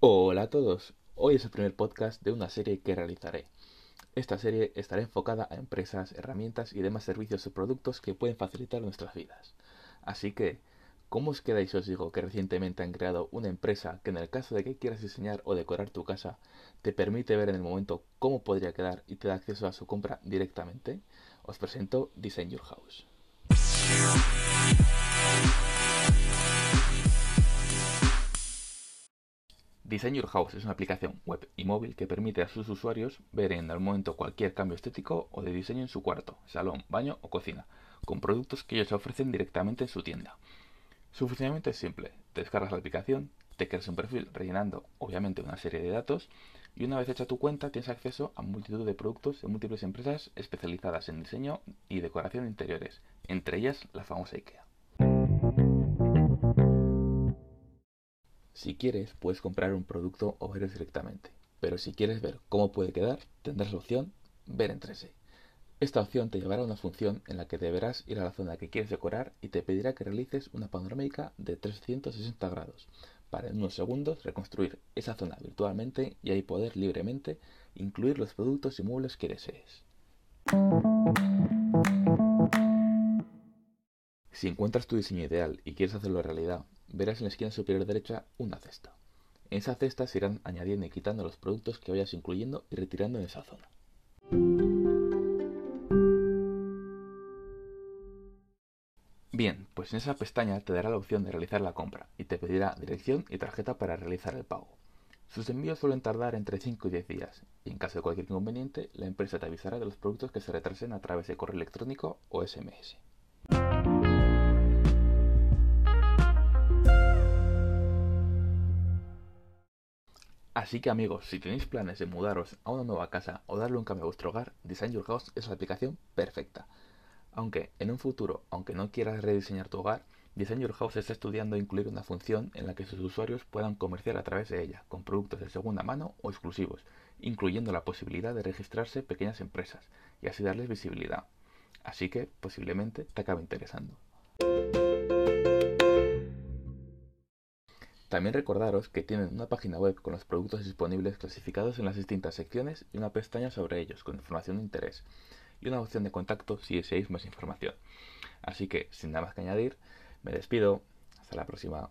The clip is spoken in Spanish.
Hola a todos, hoy es el primer podcast de una serie que realizaré. Esta serie estará enfocada a empresas, herramientas y demás servicios o productos que pueden facilitar nuestras vidas. Así que, ¿cómo os quedáis si os digo que recientemente han creado una empresa que en el caso de que quieras diseñar o decorar tu casa, te permite ver en el momento cómo podría quedar y te da acceso a su compra directamente? Os presento Design Your House. Design Your House es una aplicación web y móvil que permite a sus usuarios ver en el momento cualquier cambio estético o de diseño en su cuarto, salón, baño o cocina, con productos que ellos ofrecen directamente en su tienda. Su funcionamiento es simple, te descargas la aplicación, te creas un perfil rellenando obviamente una serie de datos y una vez hecha tu cuenta tienes acceso a multitud de productos de múltiples empresas especializadas en diseño y decoración de interiores, entre ellas la famosa IKEA. Si quieres, puedes comprar un producto o verlo directamente, pero si quieres ver cómo puede quedar, tendrás la opción Ver en 3D. Esta opción te llevará a una función en la que deberás ir a la zona que quieres decorar y te pedirá que realices una panorámica de 360 grados para en unos segundos reconstruir esa zona virtualmente y ahí poder libremente incluir los productos y muebles que desees. Si encuentras tu diseño ideal y quieres hacerlo realidad, verás en la esquina superior derecha una cesta. En esa cesta se irán añadiendo y quitando los productos que vayas incluyendo y retirando en esa zona. Bien, pues en esa pestaña te dará la opción de realizar la compra y te pedirá dirección y tarjeta para realizar el pago. Sus envíos suelen tardar entre 5 y 10 días y en caso de cualquier inconveniente la empresa te avisará de los productos que se retrasen a través de correo electrónico o SMS. Así que amigos, si tenéis planes de mudaros a una nueva casa o darle un cambio a vuestro hogar, Design Your House es la aplicación perfecta. Aunque en un futuro, aunque no quieras rediseñar tu hogar, Design Your House está estudiando incluir una función en la que sus usuarios puedan comerciar a través de ella, con productos de segunda mano o exclusivos, incluyendo la posibilidad de registrarse pequeñas empresas y así darles visibilidad. Así que posiblemente te acabe interesando. También recordaros que tienen una página web con los productos disponibles clasificados en las distintas secciones y una pestaña sobre ellos con información de interés y una opción de contacto si deseáis más información. Así que, sin nada más que añadir, me despido. Hasta la próxima.